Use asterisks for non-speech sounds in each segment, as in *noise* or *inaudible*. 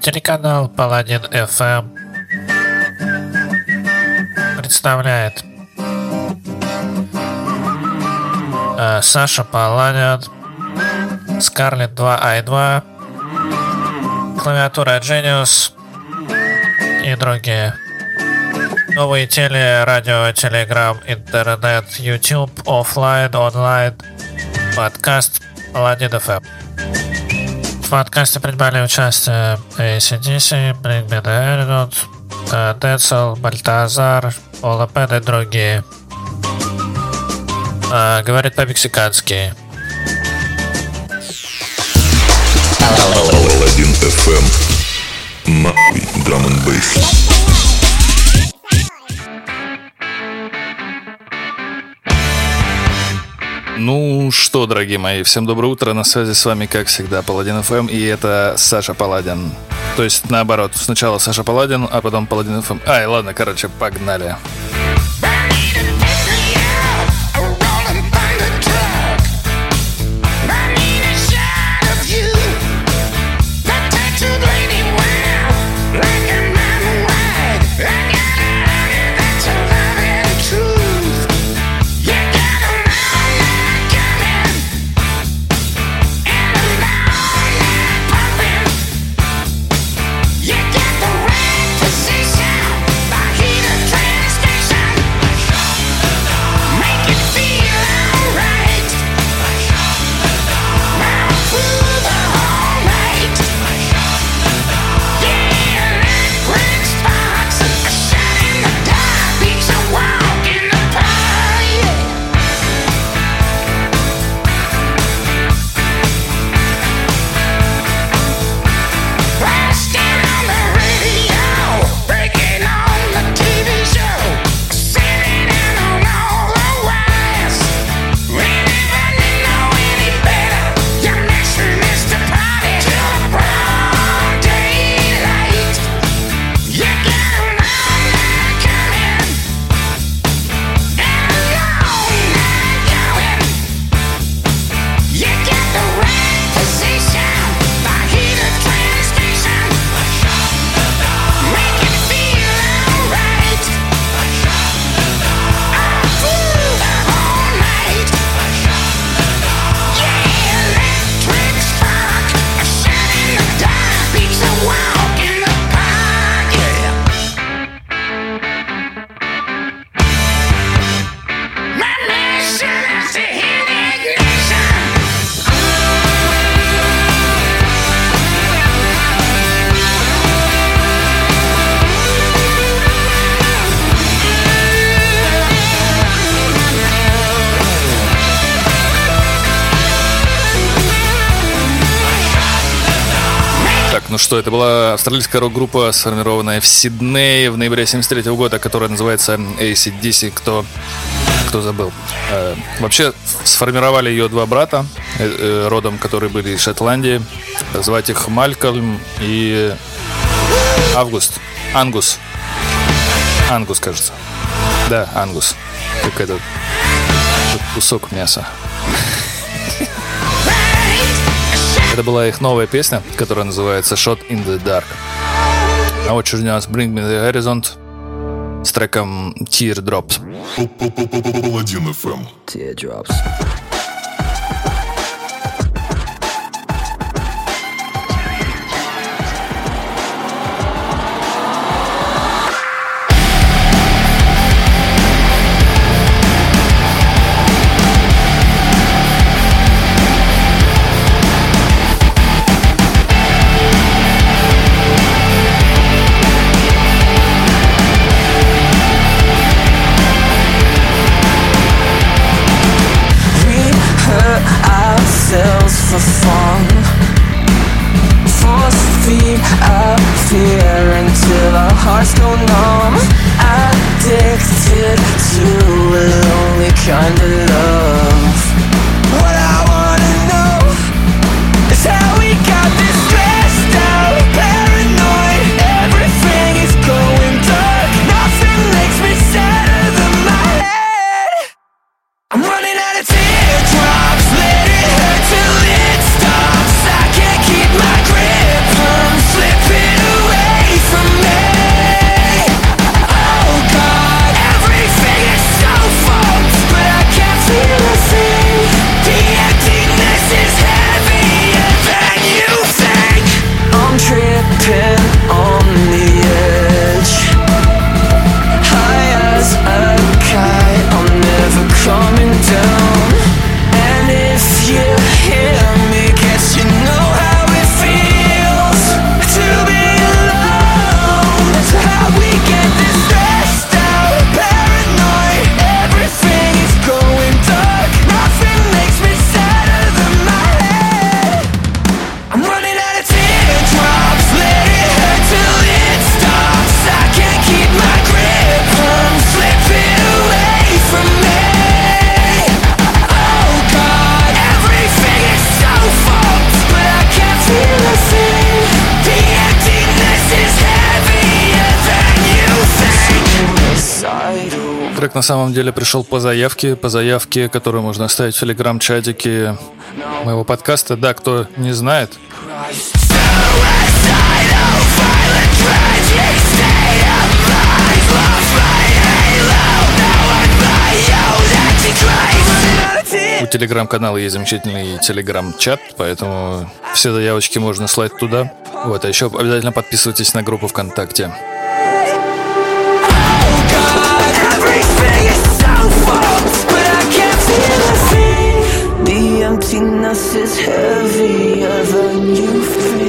Телеканал Паладин FM представляет э, Саша Паладин, Scarlett 2i2, клавиатура Genius и другие. Новые теле, радио, телеграм, интернет, YouTube, офлайн, онлайн, подкаст Паладин FM. В подкасте принимали участие ACDC, Bring Me The Horizon, Децл, Бальтазар, Олапен и другие. А, говорит по-мексикански. Паладин FM. Нахуй драм н Ну что, дорогие мои, всем доброе утро. На связи с вами, как всегда, Паладин ФМ, и это Саша Паладин. То есть, наоборот, сначала Саша Паладин, а потом Паладин ФМ. Ай, ладно, короче, погнали. что это была австралийская рок-группа, сформированная в Сиднее в ноябре 73 года, которая называется ACDC. Кто, кто забыл? Э, вообще сформировали ее два брата, э, э, родом, которые были из Шотландии. Звать их Малькольм и Август. Ангус. Ангус, кажется. Да, Ангус. Как этот кусок мяса. Это была их новая песня, которая называется Shot in the Dark. А вот у нас Bring Me the Horizon с треком Teardrops. FM. Teardrops. На самом деле пришел по заявке, по заявке, которую можно оставить в телеграм-чатике моего подкаста. Да, кто не знает. У телеграм-канала есть замечательный телеграм-чат, поэтому все заявочки можно слать туда. Вот, а еще обязательно подписывайтесь на группу ВКонтакте. Emptiness is heavier than you think.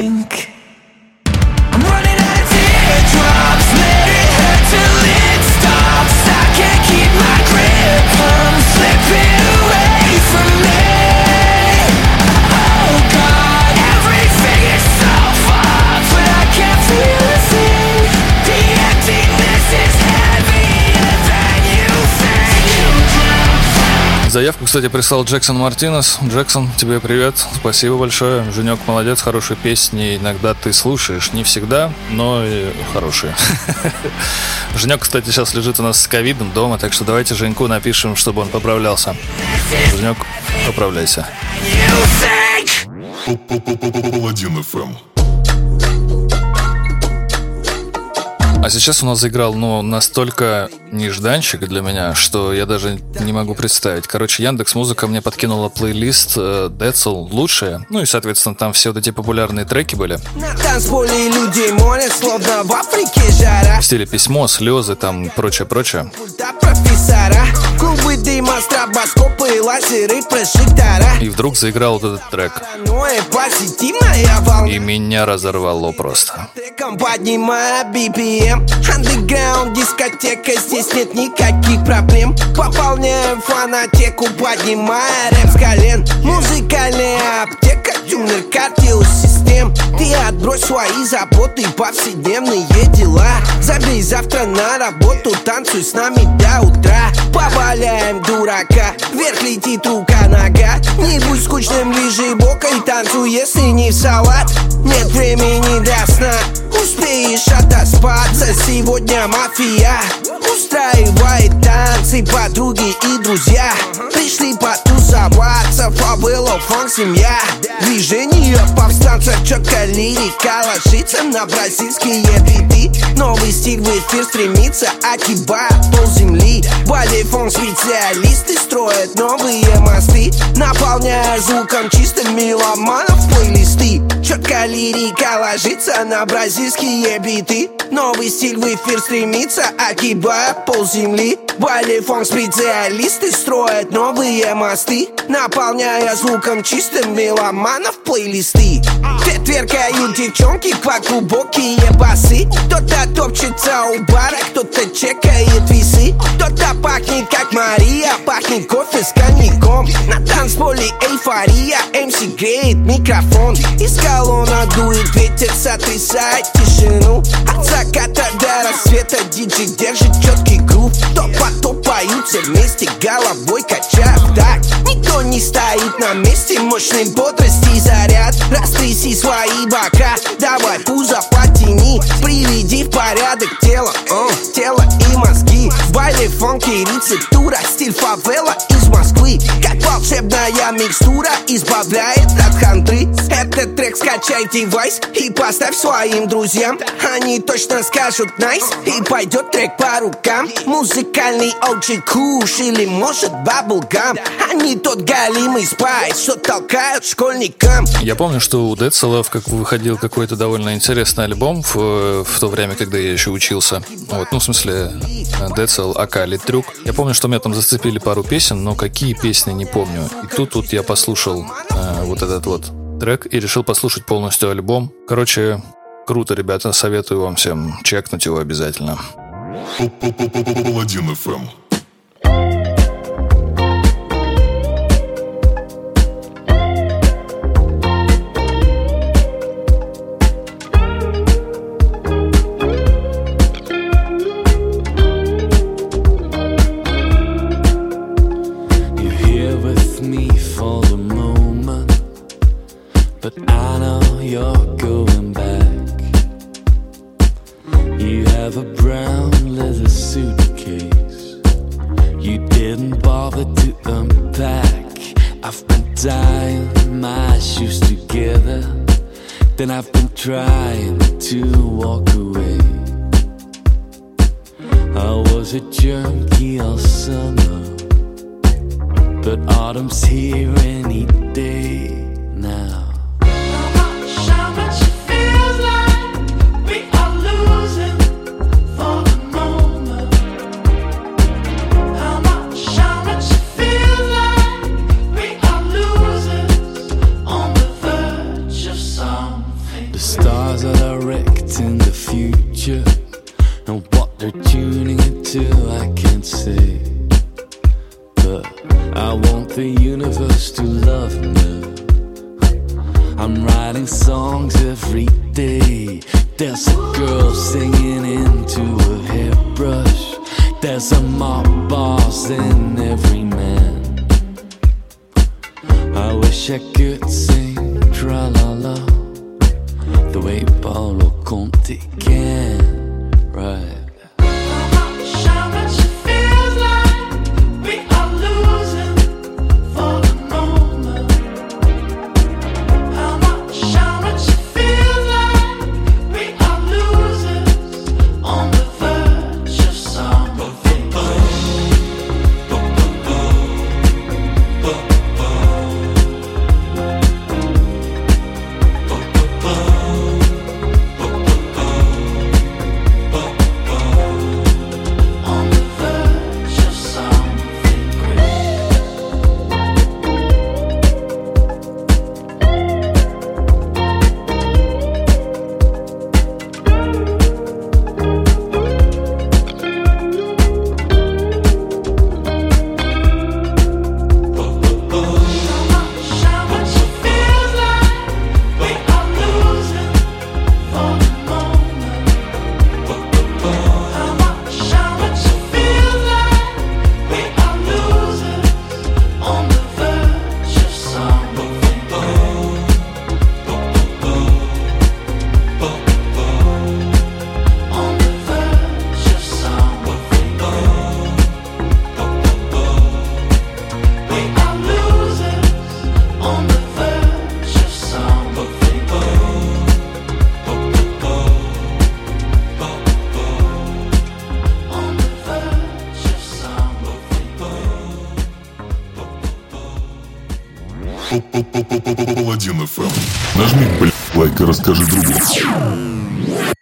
Заявку, кстати, прислал Джексон Мартинес. Джексон, тебе привет. Спасибо большое. Женек молодец, хорошие песни. Иногда ты слушаешь. Не всегда, но и хорошие. *laughs* Женек, кстати, сейчас лежит у нас с ковидом дома, так что давайте Женьку напишем, чтобы он поправлялся. Женек, поправляйся. Паладин ФМ. А сейчас у нас заиграл, ну, настолько нежданчик для меня, что я даже не могу представить. Короче, Яндекс Музыка мне подкинула плейлист э, Децл лучшие. Ну и, соответственно, там все вот эти популярные треки были. На танцполе людей молят, словно в Африке жара В стиле письмо, слезы, там, прочее-прочее. Клубы дыма, стробоскопы, лазеры, прожектора. И вдруг заиграл вот этот трек. И меня разорвало просто. Поднимая BPM Underground дискотека, здесь нет никаких проблем. Пополняем фанатеку, поднимая рэп с колен. Музыкальная аптека, тюнер, систем Ты отбрось свои заботы, повседневные дела. Забей завтра на работу, танцуй с нами до утра. Поваляем дурака, вверх летит рука-нога Не будь скучным, лежи бокой, танцуй, если не в салат. Нет времени до сна, успеешь отоспаться. Сегодня мафия устраивает танцы Подруги и друзья. Пришли потусоваться Фавело, фанк, семья Движение повстанца, четко лирика Ложится на бразильские биты Новый стиль в эфир стремится Акибая пол земли. Балей фон специалисты строят новые мосты Наполняя звуком чистым меломанов плейлисты. Четко лирика ложится на бразильские биты Новый стиль в эфир стремится Огибая пол земли. Балей фон специалисты строят новые мосты Наполняя звуком чистым меломанов плейлисты. Те тверкают девчонки по глубокие басы. Кто-то топчется у бара, кто-то чекает весы. Кто-то пахнет как Мария, пахнет кофе с коньяком. На танцполе эйфория, МС греет микрофон. Из колонна дует ветер, сотрясает тишину. От заката до рассвета диджей держит четкий грув. Топ по топ поют все вместе, головой качая так Никто не стоит на месте, мощной бодрости заряд. Растряси свои бока, давай пузо потяни. Приведи в порядок тело, о, тело и мозги В байле фонки рецептура, стиль фавела из Москвы. Как волшебная микстура избавляет от хандры Этот трек скачай девайс и поставь своим друзьям. Они точно скажут найс и пойдет трек по рукам. Музыкальный OG куш или может баблгам Они тот галимый спайс, что толкают школьникам. Я помню, что у Децела как выходил какой-то довольно интересный альбом в, в то время, когда я еще учился. Вот, ну, в смысле, Децел, Ака, Трюк. Я помню, что меня там зацепили пару песен, но какие песни, не помню. И тут вот я послушал э, вот этот вот трек и решил послушать полностью альбом. Короче, круто, ребята, советую вам всем чекнуть его обязательно. Паладин ФМ. расскажи другу.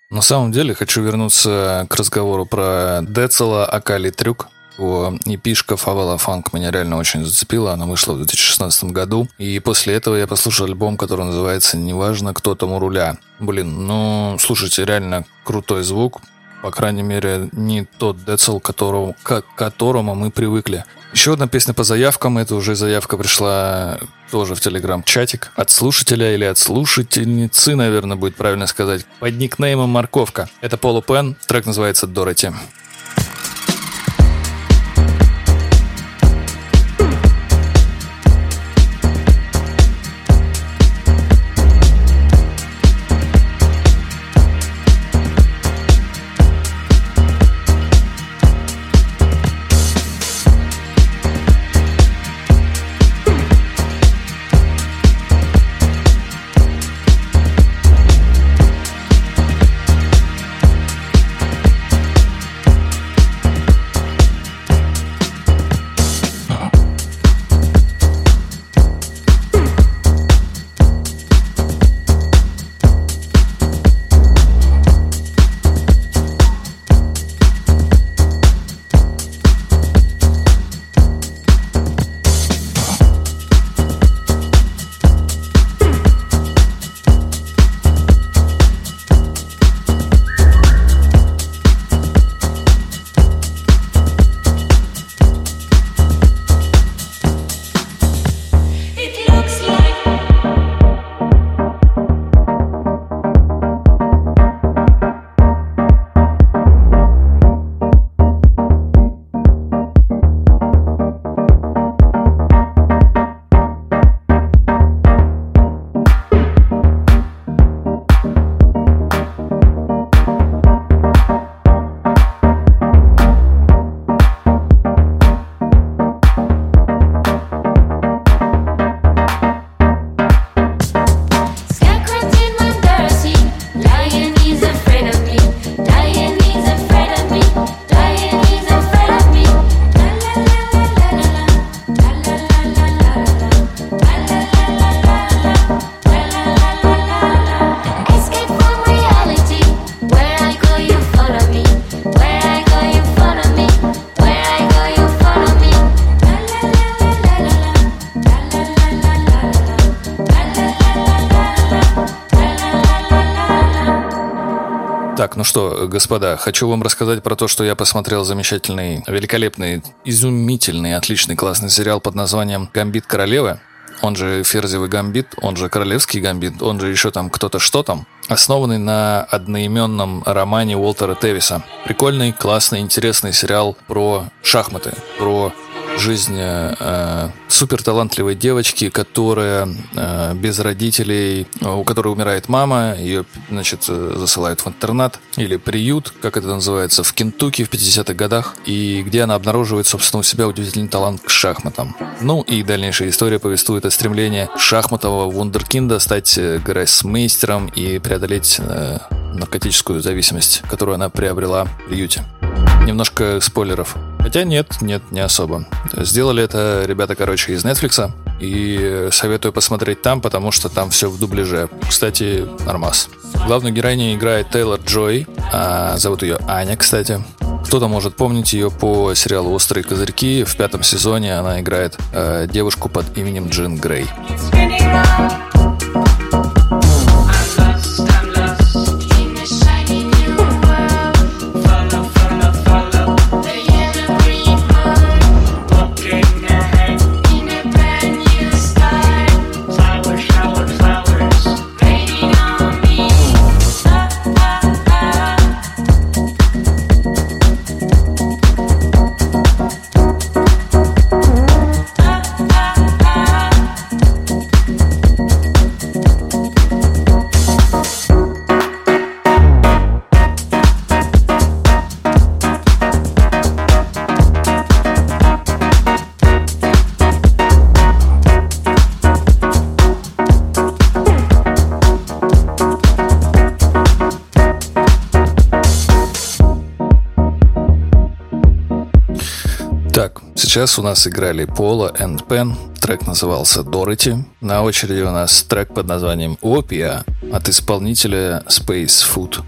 На самом деле, хочу вернуться к разговору про Децела Акали Трюк. Его эпишка «Фавела Фанк» меня реально очень зацепила. Она вышла в 2016 году. И после этого я послушал альбом, который называется «Неважно, кто там у руля». Блин, ну, слушайте, реально крутой звук. По крайней мере, не тот Децл, которому, к которому мы привыкли. Еще одна песня по заявкам. Это уже заявка пришла тоже в телеграм-чатик. От слушателя или от слушательницы, наверное, будет правильно сказать. Под никнеймом «Морковка». Это Полу Пен. Трек называется «Дороти». Что, господа, хочу вам рассказать про то, что я посмотрел замечательный, великолепный, изумительный, отличный, классный сериал под названием «Гамбит королевы». Он же Ферзевый гамбит, он же Королевский гамбит, он же еще там кто-то что там, основанный на одноименном романе Уолтера Тевиса. Прикольный, классный, интересный сериал про шахматы, про жизнь э, супер талантливой девочки, которая э, без родителей, э, у которой умирает мама, ее, значит, э, засылают в интернат или приют, как это называется, в Кентукки в 50-х годах, и где она обнаруживает, собственно, у себя удивительный талант к шахматам. Ну и дальнейшая история повествует о стремлении шахматового вундеркинда стать э, гроссмейстером и преодолеть э, наркотическую зависимость, которую она приобрела в приюте. Немножко спойлеров. Хотя нет, нет, не особо. Сделали это ребята, короче, из Netflix. И советую посмотреть там, потому что там все в дубляже. Кстати, нормас. Главную героиню играет Тейлор Джой. А зовут ее Аня, кстати. Кто-то может помнить ее по сериалу «Острые козырьки». В пятом сезоне она играет э, девушку под именем Джин Грей. Spinning сейчас у нас играли Пола and Pen. Трек назывался Дороти. На очереди у нас трек под названием Опия от исполнителя Space Food.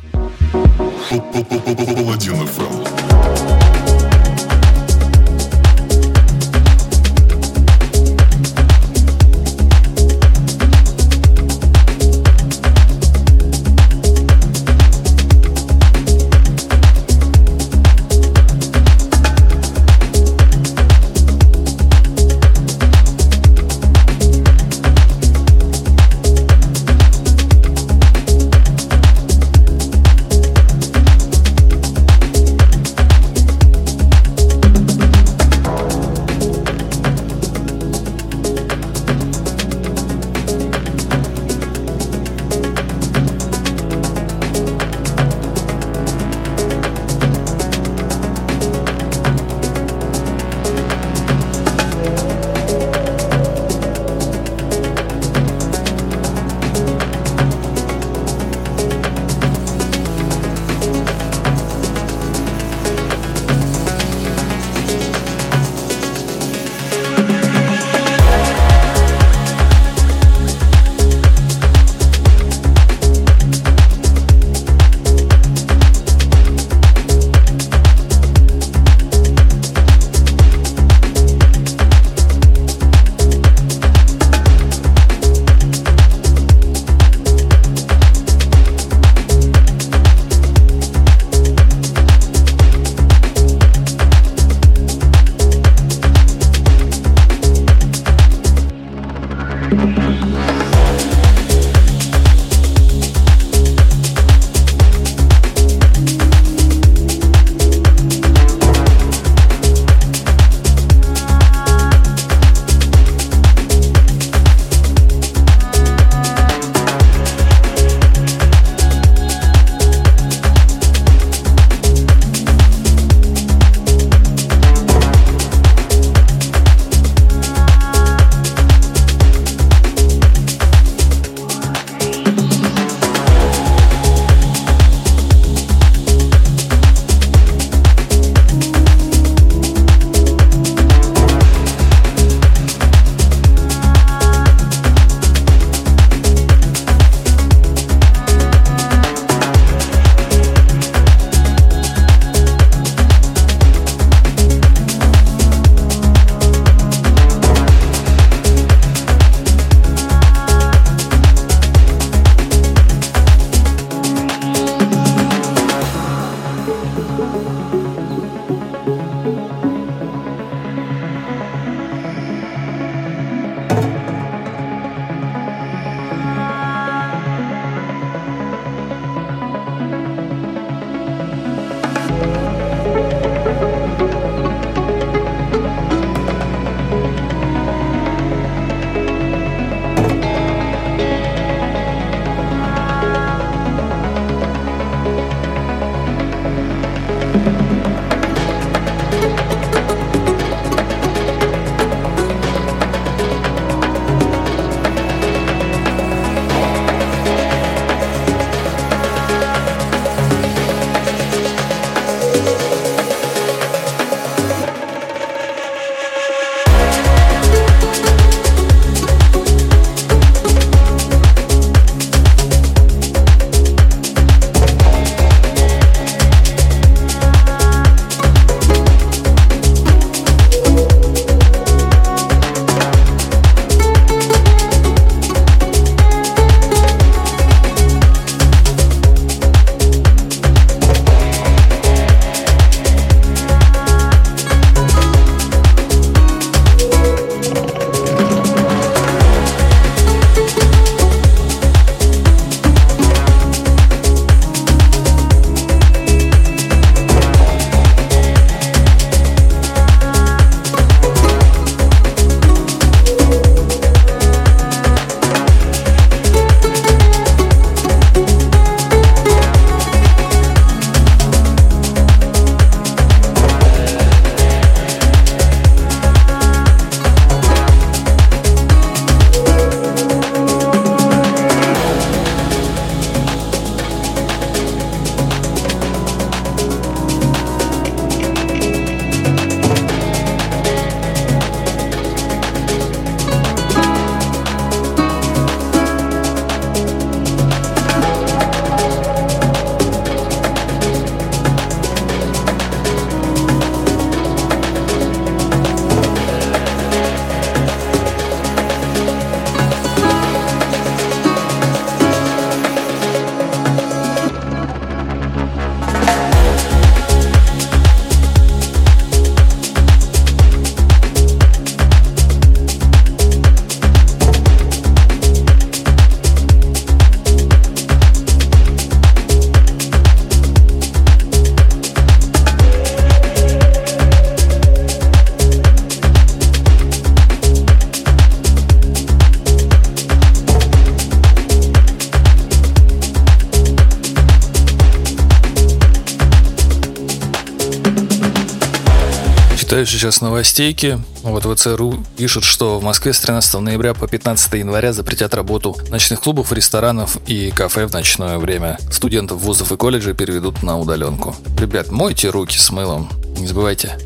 Читаю сейчас новостейки. Вот ВЦРУ пишут, что в Москве с 13 ноября по 15 января запретят работу ночных клубов, ресторанов и кафе в ночное время. Студентов вузов и колледжей переведут на удаленку. Ребят, мойте руки с мылом, не забывайте.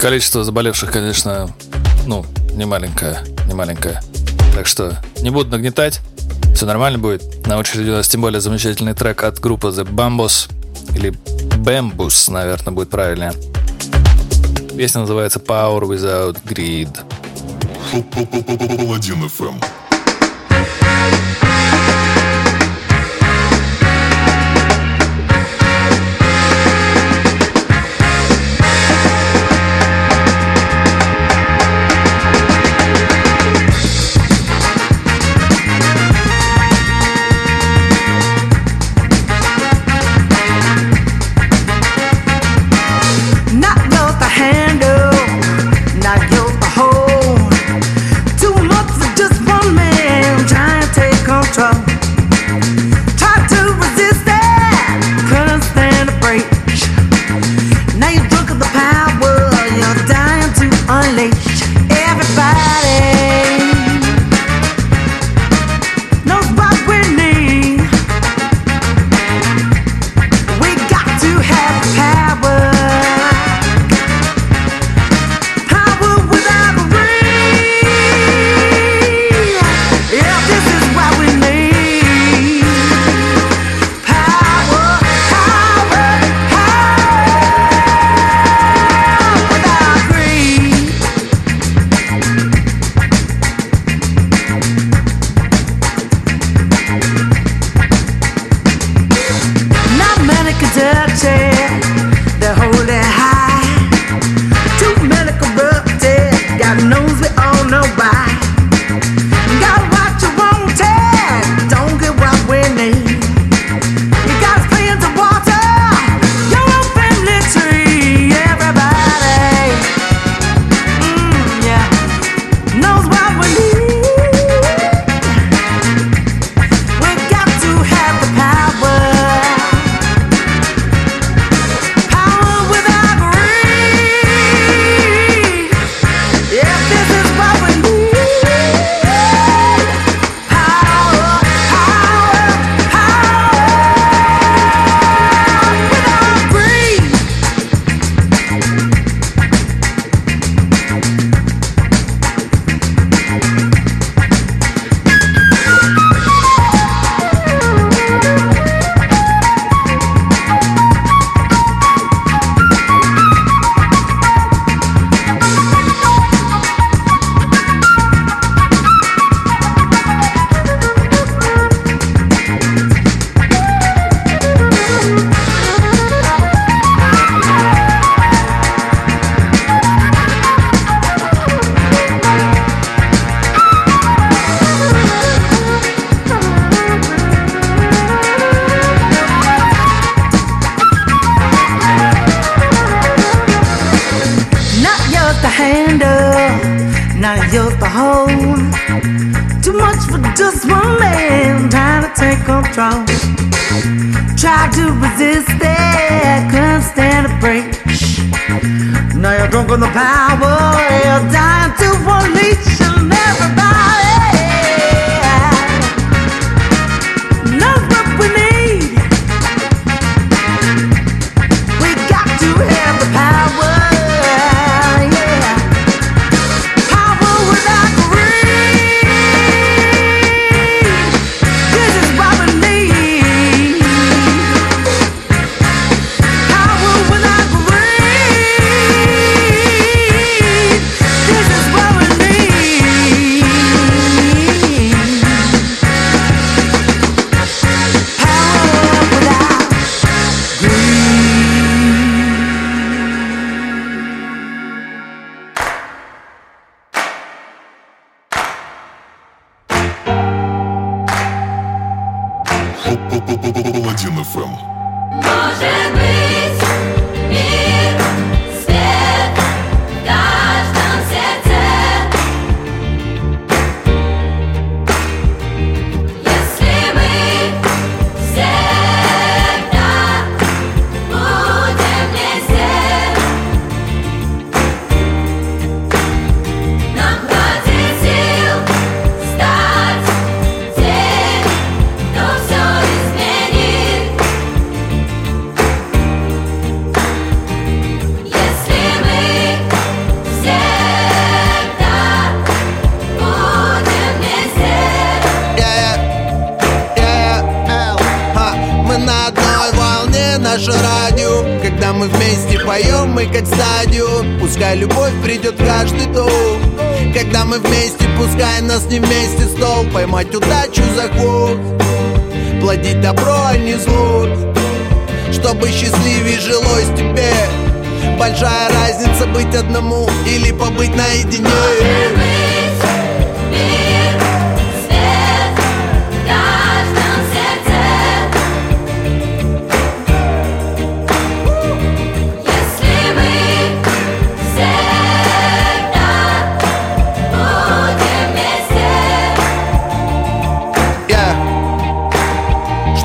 Количество заболевших, конечно, ну, не маленькое, не маленькое. Так что не буду нагнетать, все нормально будет. На очереди у нас тем более замечательный трек от группы The Bambos, или Bambus, наверное, будет правильнее. Песня называется Power Without Greed. Паладин FM.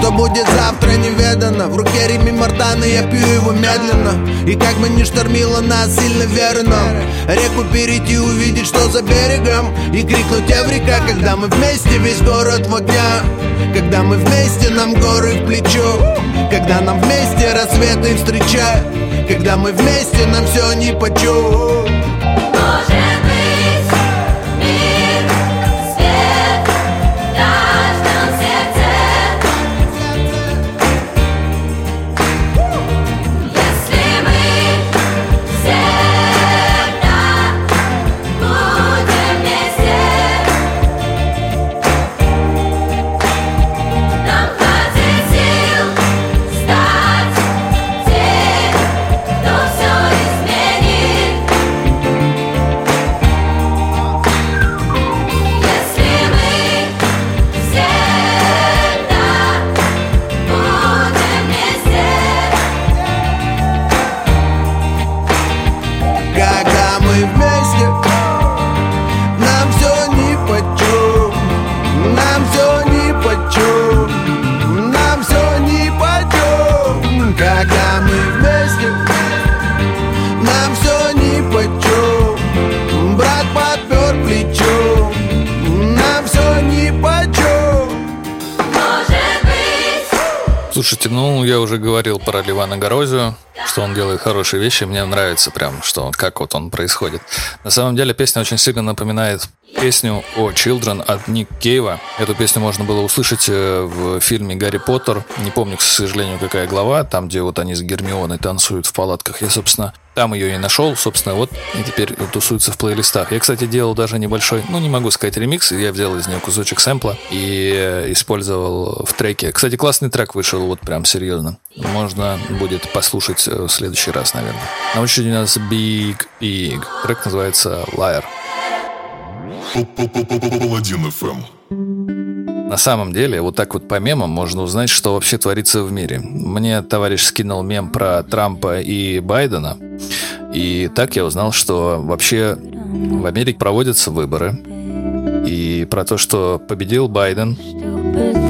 Что будет завтра неведано. В руке Реми Мартана, я пью его медленно. И как бы ни штормило нас сильно верно Реку перейти, увидеть, что за берегом. И крикнуть Эврика, когда мы вместе Весь город в огнях Когда мы вместе, нам горы в плечо. Когда нам вместе рассветы встречать Когда мы вместе, нам все нипочем Ливана Горозию, что он делает хорошие вещи. Мне нравится прям, что как вот он происходит. На самом деле песня очень сильно напоминает песню о Children от Ник Кейва. Эту песню можно было услышать э, в фильме «Гарри Поттер». Не помню, к сожалению, какая глава, там, где вот они с Гермионой танцуют в палатках. Я, собственно, там ее и нашел, собственно, вот, и теперь тусуется в плейлистах. Я, кстати, делал даже небольшой, ну, не могу сказать ремикс, я взял из нее кусочек сэмпла и э, использовал в треке. Кстати, классный трек вышел, вот прям серьезно. Можно будет послушать э, в следующий раз, наверное. На очереди у нас Big Big. Трек называется Liar. Паладин ФМ. На самом деле, вот так вот по мемам можно узнать, что вообще творится в мире. Мне товарищ скинул мем про Трампа и Байдена. И так я узнал, что вообще в Америке проводятся выборы. И про то, что победил Байден,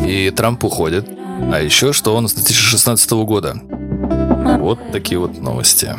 и Трамп уходит. А еще, что он с 2016 года. Вот такие вот новости.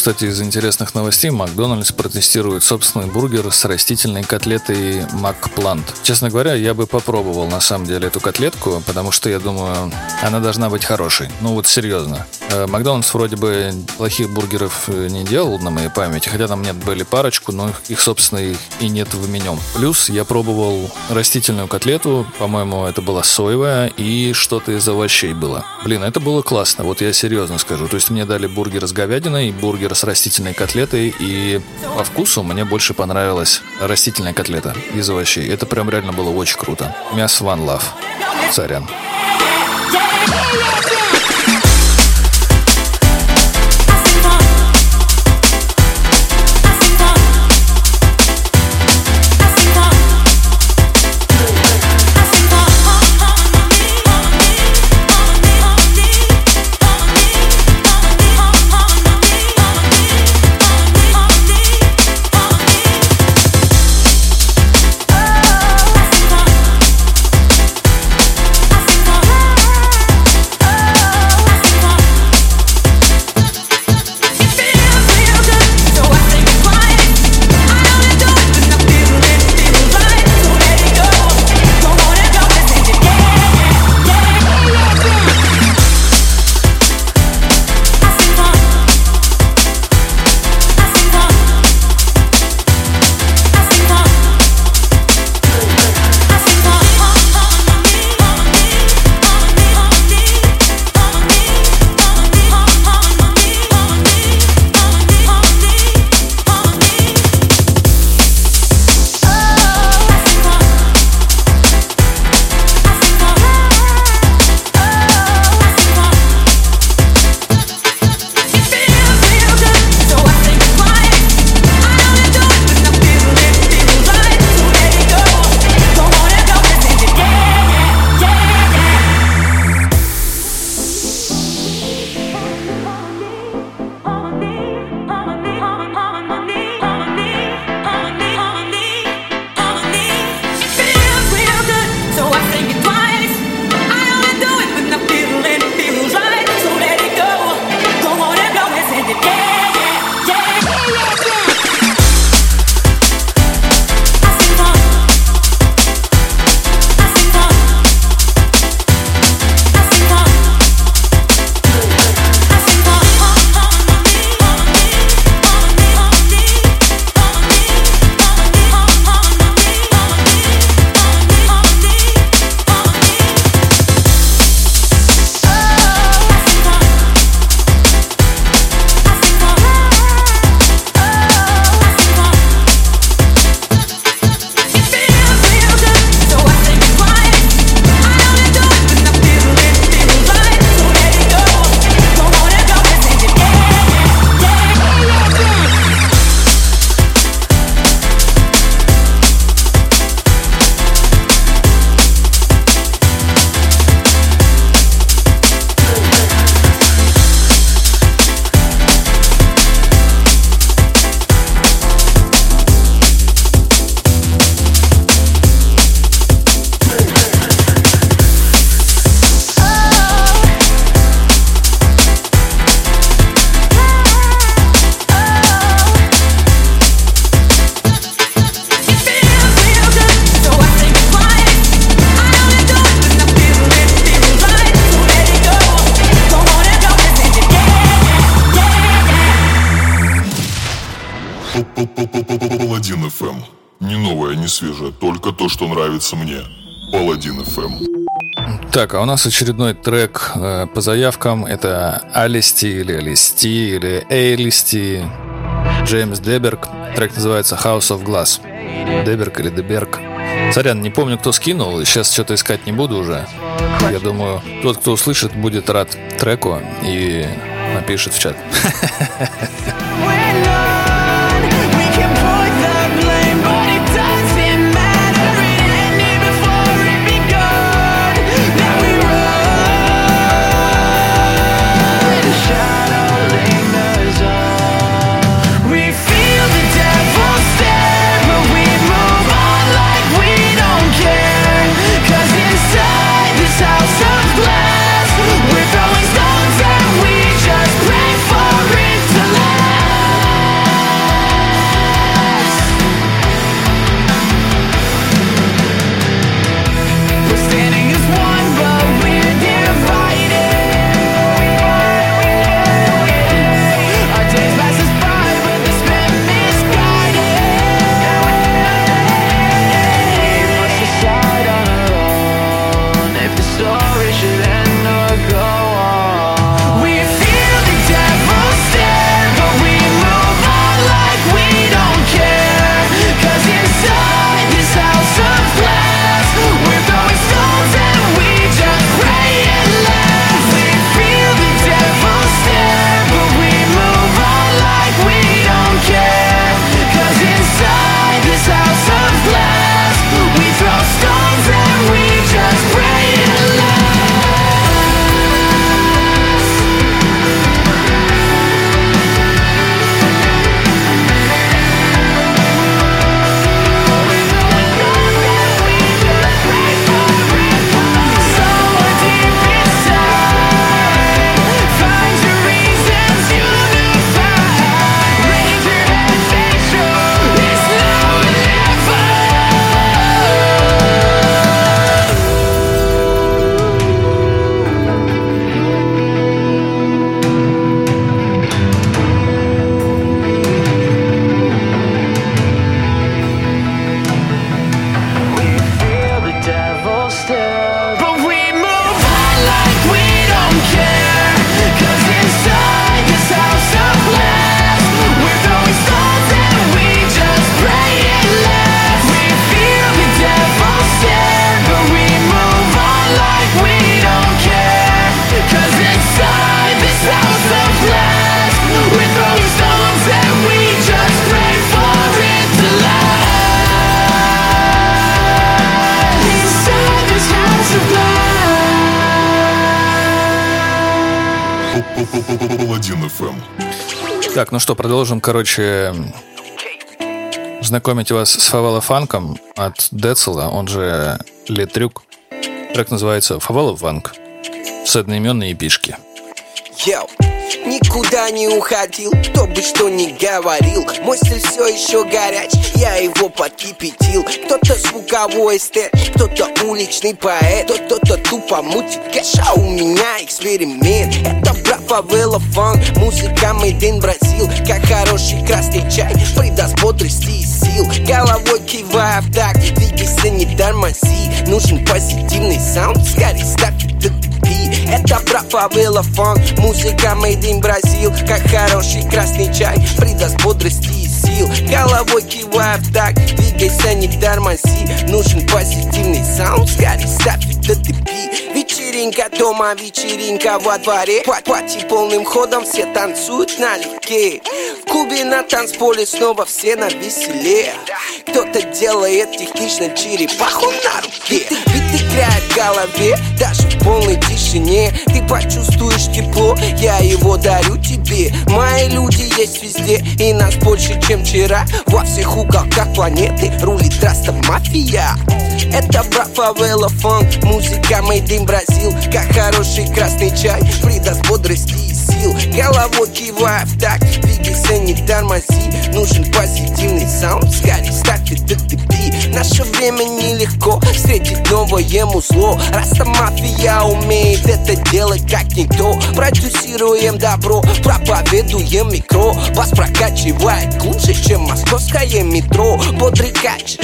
Кстати, из интересных новостей, Макдональдс протестирует собственный бургер с растительной котлетой Макплант. Честно говоря, я бы попробовал на самом деле эту котлетку, потому что я думаю, она должна быть хорошей. Ну вот серьезно. Э, Макдональдс вроде бы плохих бургеров э, не делал на моей памяти, хотя там нет были парочку, но их, собственно, и- нет в меню. Плюс я пробовал растительную котлету, по-моему, это была соевая, и что-то из овощей было. Блин, это было классно, вот я серьезно скажу. То есть мне дали бургер с говядиной, бургер с растительной котлетой, и по вкусу мне больше понравилась растительная котлета из овощей. Это прям реально было очень круто. Мясо One Love. Сорян. Паладин что нравится мне. Паладин ФМ. Так, а у нас очередной трек э, по заявкам. Это Алисти или Алисти или Эйлисти. Джеймс Деберг. Трек называется House of Glass. Деберг или Деберг. Сорян, не помню, кто скинул. Сейчас что-то искать не буду уже. Я думаю, тот, кто услышит, будет рад треку и напишет в чат. *laughs* что, продолжим, короче, знакомить вас с Favela Funk ом от Децла, он же Le Truk. Трек называется Favela Funk с одноименной EP шки. Yo, никуда не уходил, кто бы что ни говорил. Мой стиль все еще горяч, я его подкипятил. Кто-то звуковой эстет, кто-то уличный поэт Кто-то тупо мутит cash, а у меня эксперимент. Это брат favela funk, музыка made in Brazil Как хороший красный чай, придаст бодрости и сил. Головой кивая в такт, двигайся, не тормози. Нужен позитивный саунд, скорее ставь это фавела фанк, музыка made in Бразил Как хороший красный чай, придаст бодрости и сил Головой кивая в такт, двигайся, не тормози Нужен позитивный саунд, скорее ставь это пи. Вечеринка дома, вечеринка во дворе. Пат- Пати полным ходом, все танцуют налегке В клубе на танцполе снова все на веселе. Кто-то делает технично черепаху на руке. Бит играет в голове, даже в полной тишине. Ты почувствуешь тепло, я его дарю тебе. Мои люди есть везде, и нас больше, чем вчера Во всех уголках планеты рулит раста мафия. Это брат favela funk, музыка made in Brazil Как хороший красный чай, придаст бодрости сил Головой кивая в такт, двигайся, не тормози. Нужен позитивный саунд, скорее ставь это EP. Наше время нелегко, встретить новое музло Раста мафия умеет это делать как никто. Продюсируем добро, проповедуем микро. Вас прокачивает глубже, чем московское метро. Бодрый кач,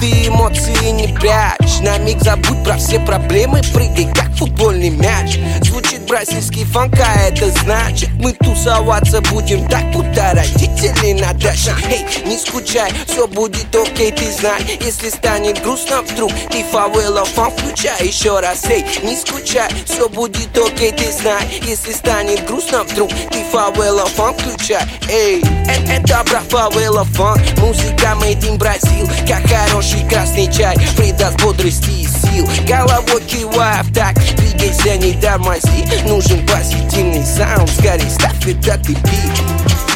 ты эмоции не прячь. На миг забудь про все проблемы Прыгай как футбольный мяч. Звучит бразильский фанк, а это значит Мы тусоваться будем так, будто родители на даче Эй, не скучай, все будет окей, ты знай. Если станет грустно вдруг Ты фавела фан, включай еще раз. Эй, не скучай, все будет окей, ты знай. Если станет грустно вдруг Ты фавела фан, включай. Эй, э- это брат фавела фан Музыка made in Бразил Как хороший красный чай Придаст бодрости и сил. Головой кивая в так Двигайся, не тормози Нужен позитивный саунд Скорей ставь это ты бит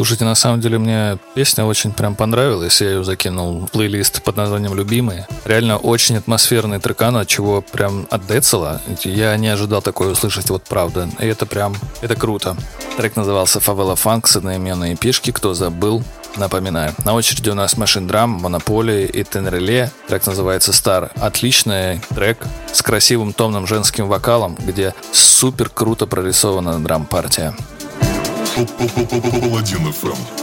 Слушайте, на самом деле мне песня очень прям понравилась. Я ее закинул в плейлист под названием «Любимые». Реально очень атмосферный трекан, от чего прям от Децела. Я не ожидал такое услышать, вот правда. И это прям, это круто. Трек назывался «Фавела Фанк» с одноименной пишки. Кто забыл, Напоминаю, на очереди у нас Machine Drum, Монополия и Тенреле. Трек называется Star. Отличный трек с красивым томным женским вокалом, где супер круто прорисована драм-партия. Паладин FM.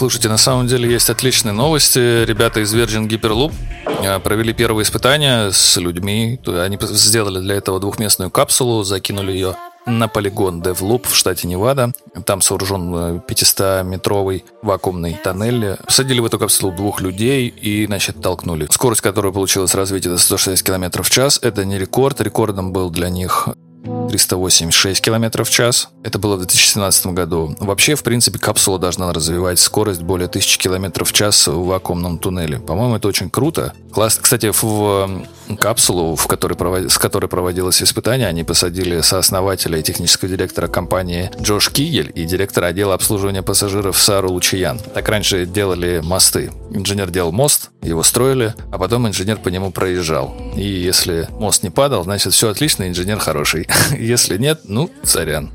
Слушайте, на самом деле есть отличные новости. Ребята из Virgin Hyperloop э, провели первые испытания с людьми. Они сделали для этого двухместную капсулу, закинули ее на полигон DevLoop в штате Невада. Там сооружен э, 500-метровый вакуумный тоннель. Посадили в эту капсулу двух людей и, значит, толкнули. Скорость, которая получилась развить, это 160 км в час. Это не рекорд. Рекордом был для них 386 км в час. Это было в 2017 году. Вообще, в принципе, капсула должна развивать скорость более 1000 км в час в вакуумном туннеле. По-моему, это очень круто. Класс, кстати, в капсулу, в которой провод- с которой проводилось испытание, они посадили сооснователя и технического директора компании Джош Кигель и директора отдела обслуживания пассажиров Сару Лучиян. Так раньше делали мосты. Инженер делал мост, его строили, а потом инженер по нему проезжал. И если мост не падал, значит все отлично, инженер хороший. *laughs* Если нет, ну, сорян.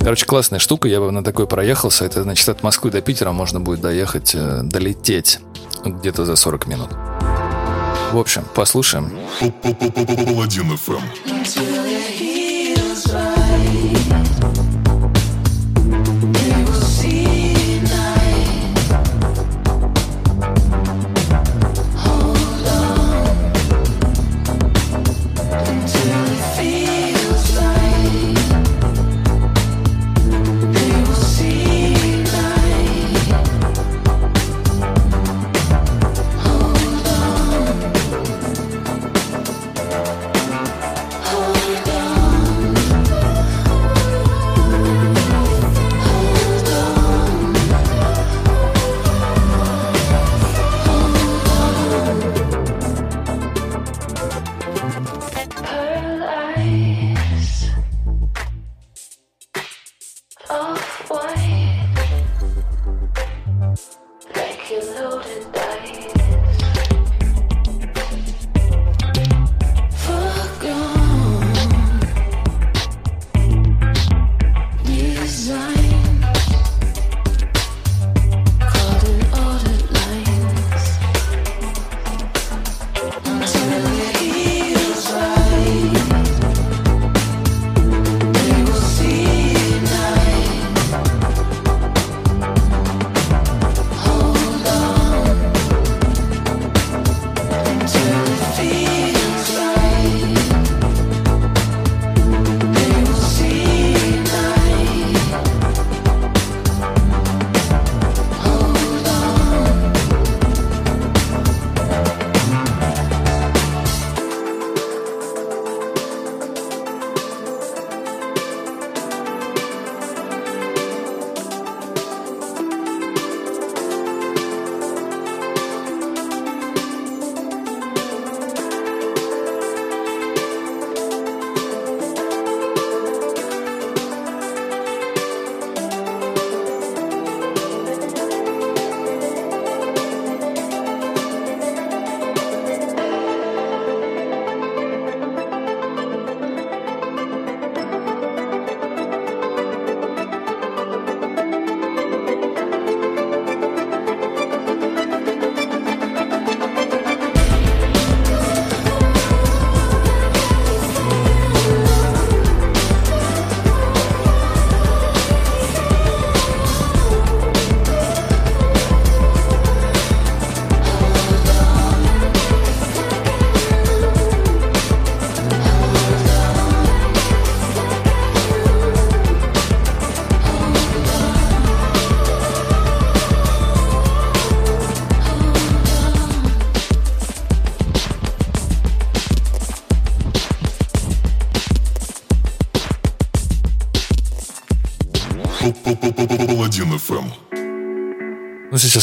Короче, классная штука, я бы на такой проехался. Это значит от Москвы до Питера можно будет доехать, э, долететь где-то за 40 минут. В общем, послушаем. Паладин FM.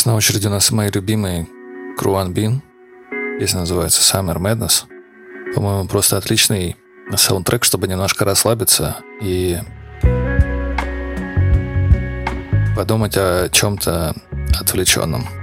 На очереди у нас мои любимые Круан Бин. Песня называется Summer Madness. По-моему, просто отличный саундтрек, чтобы немножко расслабиться и подумать о чем-то отвлеченном.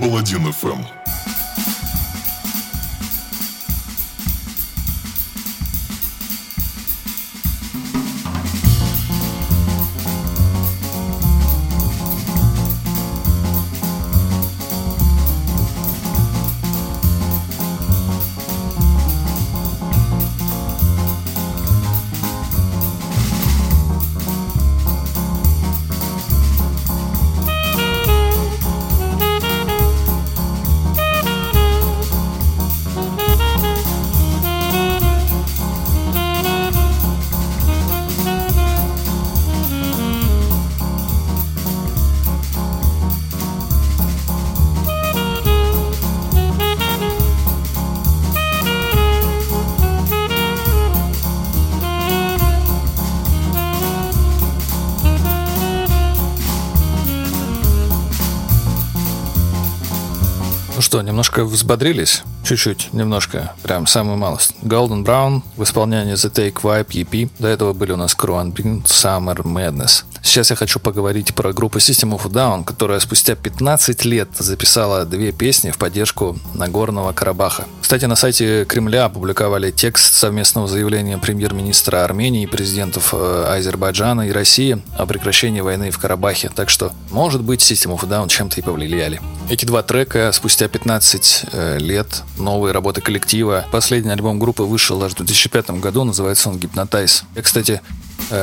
Паладин ФМ. Немножко взбодрились? Чуть-чуть, немножко, прям самую малость. Golden Brown в исполнении The Take Vibe EP. До этого были у нас Cruan Bean, Summer Madness. Сейчас я хочу поговорить про группу System of Down, которая спустя 15 лет записала две песни в поддержку Нагорного Карабаха. Кстати, на сайте Кремля опубликовали текст совместного заявления премьер-министра Армении и президентов э, Азербайджана и России о прекращении войны в Карабахе. Так что, может быть, System of Down чем-то и повлияли. Эти два трека спустя 15 э, лет новые работы коллектива. Последний альбом группы вышел аж в 2005 году, называется он Hypnotize. Я, кстати,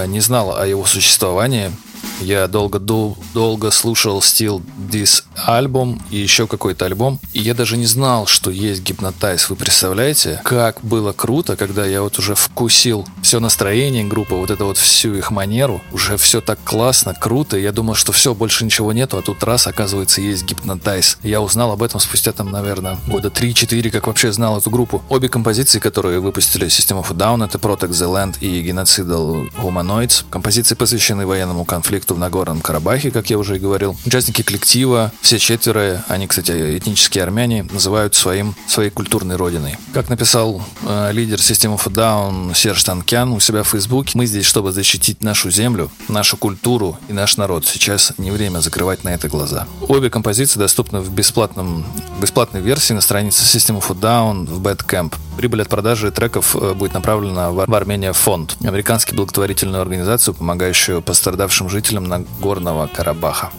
не знал о его существовании. Я долго, дол- долго слушал Still This альбом и еще какой-то альбом. И я даже не знал, что есть Hypnotize. Вы представляете, как было круто, когда я вот уже вкусил все настроение группы, вот это вот всю их манеру. Уже все так классно, круто. Я думал, что все, больше ничего нету, а тут раз, оказывается, есть Hypnotize. Я узнал об этом спустя там, наверное, года 3-4, как вообще знал эту группу. Обе композиции, которые выпустили System of Down, это Protect the Land и Genocidal Humanoids. Композиции посвящены военному конфликту в Нагорном Карабахе, как я уже и говорил. Участники коллектива, все четверо, они, кстати, этнические армяне, называют своим, своей культурной родиной. Как написал э, лидер System of a Down Серж Танкян у себя в Фейсбуке, мы здесь, чтобы защитить нашу землю, нашу культуру и наш народ. Сейчас не время закрывать на это глаза. Обе композиции доступны в бесплатном, бесплатной версии на странице System of a Down в Bandcamp. Прибыль от продажи треков э, будет направлена в Армения фонд, американский благотворительную организацию, помогающую пострадавшим жителям Нагорного Карабаха.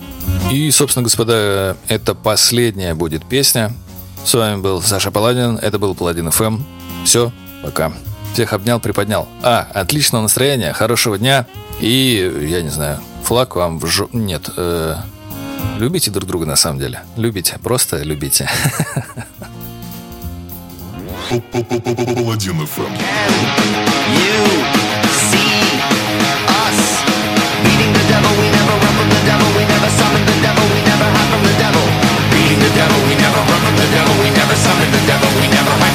И, собственно, господа, это последняя будет песня. С вами был Саша Паладин, это был Паладин ФМ. Все, пока. Всех обнял, приподнял. А, отличного настроения, хорошего дня и, я не знаю, флаг вам в жо... Нет, э, любите друг друга на самом деле. Любите, просто любите. *laughs* Паладин ФМ. Devil. We never run from the devil. We never summon the devil. We never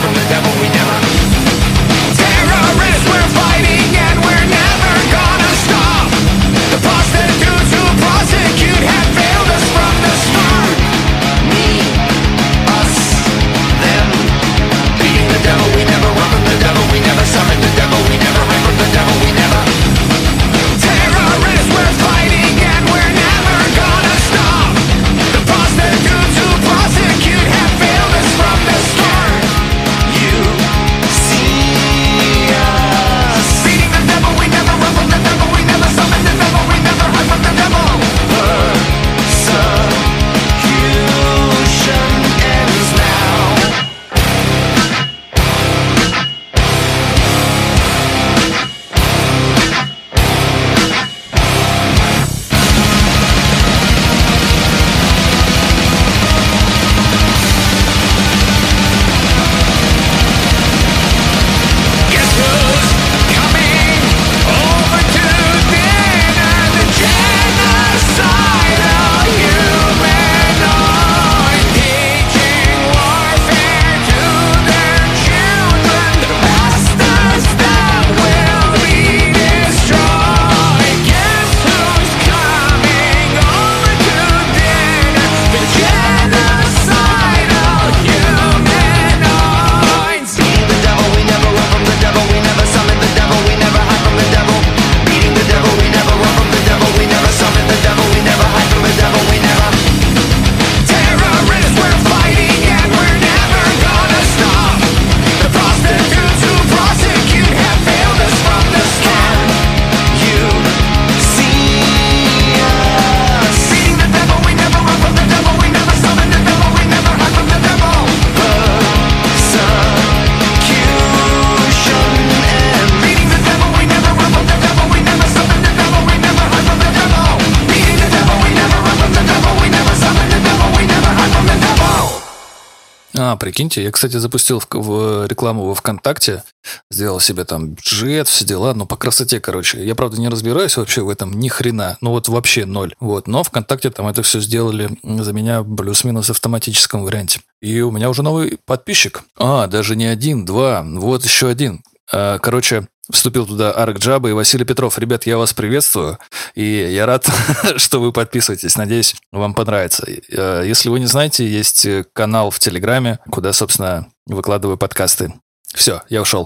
прикиньте, я, кстати, запустил в, в рекламу во ВКонтакте, сделал себе там бюджет, все дела, ну, по красоте, короче. Я, правда, не разбираюсь вообще в этом ни хрена, ну, вот вообще ноль. Вот, но ВКонтакте там это все сделали за меня плюс-минус в автоматическом варианте. И у меня уже новый подписчик. А, даже не один, два, вот еще один. А, Короче, вступил туда Арк Джаба и Василий Петров. Ребят, я вас приветствую, и я рад, *laughs* что вы подписываетесь. Надеюсь, вам понравится. Э, Если вы не знаете, есть канал в Телеграме, куда, собственно, выкладываю подкасты. Все, я ушел.